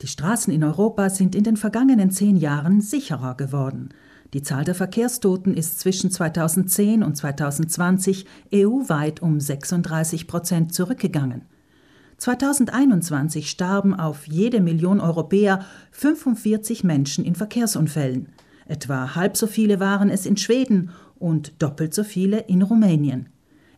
Die Straßen in Europa sind in den vergangenen zehn Jahren sicherer geworden. Die Zahl der Verkehrstoten ist zwischen 2010 und 2020 EU-weit um 36 Prozent zurückgegangen. 2021 starben auf jede Million Europäer 45 Menschen in Verkehrsunfällen. Etwa halb so viele waren es in Schweden und doppelt so viele in Rumänien.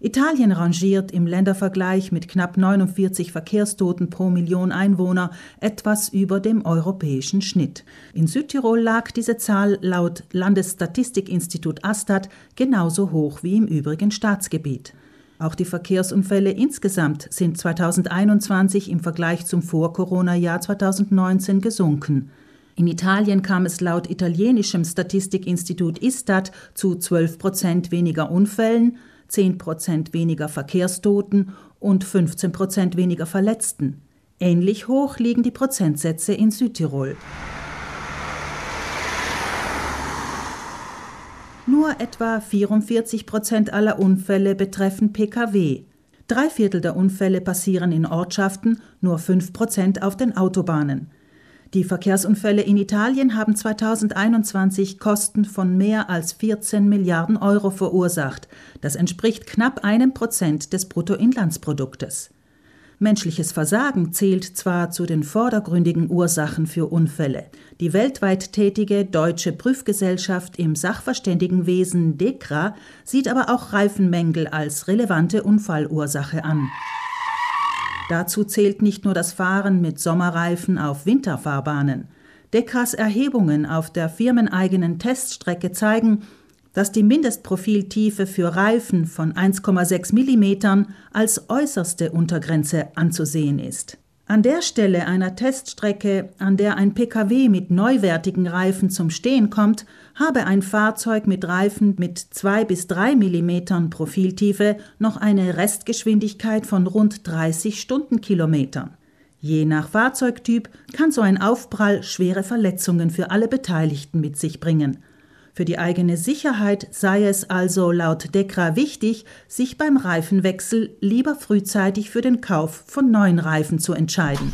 Italien rangiert im Ländervergleich mit knapp 49 Verkehrstoten pro Million Einwohner etwas über dem europäischen Schnitt. In Südtirol lag diese Zahl laut Landesstatistikinstitut Astat genauso hoch wie im übrigen Staatsgebiet. Auch die Verkehrsunfälle insgesamt sind 2021 im Vergleich zum Vor-Corona-Jahr 2019 gesunken. In Italien kam es laut italienischem Statistikinstitut Istat zu 12 Prozent weniger Unfällen, 10 Prozent weniger Verkehrstoten und 15 Prozent weniger Verletzten. Ähnlich hoch liegen die Prozentsätze in Südtirol. Nur etwa 44 Prozent aller Unfälle betreffen Pkw. Drei Viertel der Unfälle passieren in Ortschaften, nur 5 Prozent auf den Autobahnen. Die Verkehrsunfälle in Italien haben 2021 Kosten von mehr als 14 Milliarden Euro verursacht. Das entspricht knapp einem Prozent des Bruttoinlandsproduktes. Menschliches Versagen zählt zwar zu den vordergründigen Ursachen für Unfälle. Die weltweit tätige deutsche Prüfgesellschaft im Sachverständigenwesen DEKRA sieht aber auch Reifenmängel als relevante Unfallursache an. Dazu zählt nicht nur das Fahren mit Sommerreifen auf Winterfahrbahnen. Deckers Erhebungen auf der firmeneigenen Teststrecke zeigen, dass die Mindestprofiltiefe für Reifen von 1,6 mm als äußerste Untergrenze anzusehen ist. An der Stelle einer Teststrecke, an der ein Pkw mit neuwertigen Reifen zum Stehen kommt, habe ein Fahrzeug mit Reifen mit 2 bis 3 mm Profiltiefe noch eine Restgeschwindigkeit von rund 30 Stundenkilometern. Je nach Fahrzeugtyp kann so ein Aufprall schwere Verletzungen für alle Beteiligten mit sich bringen. Für die eigene Sicherheit sei es also laut Dekra wichtig, sich beim Reifenwechsel lieber frühzeitig für den Kauf von neuen Reifen zu entscheiden.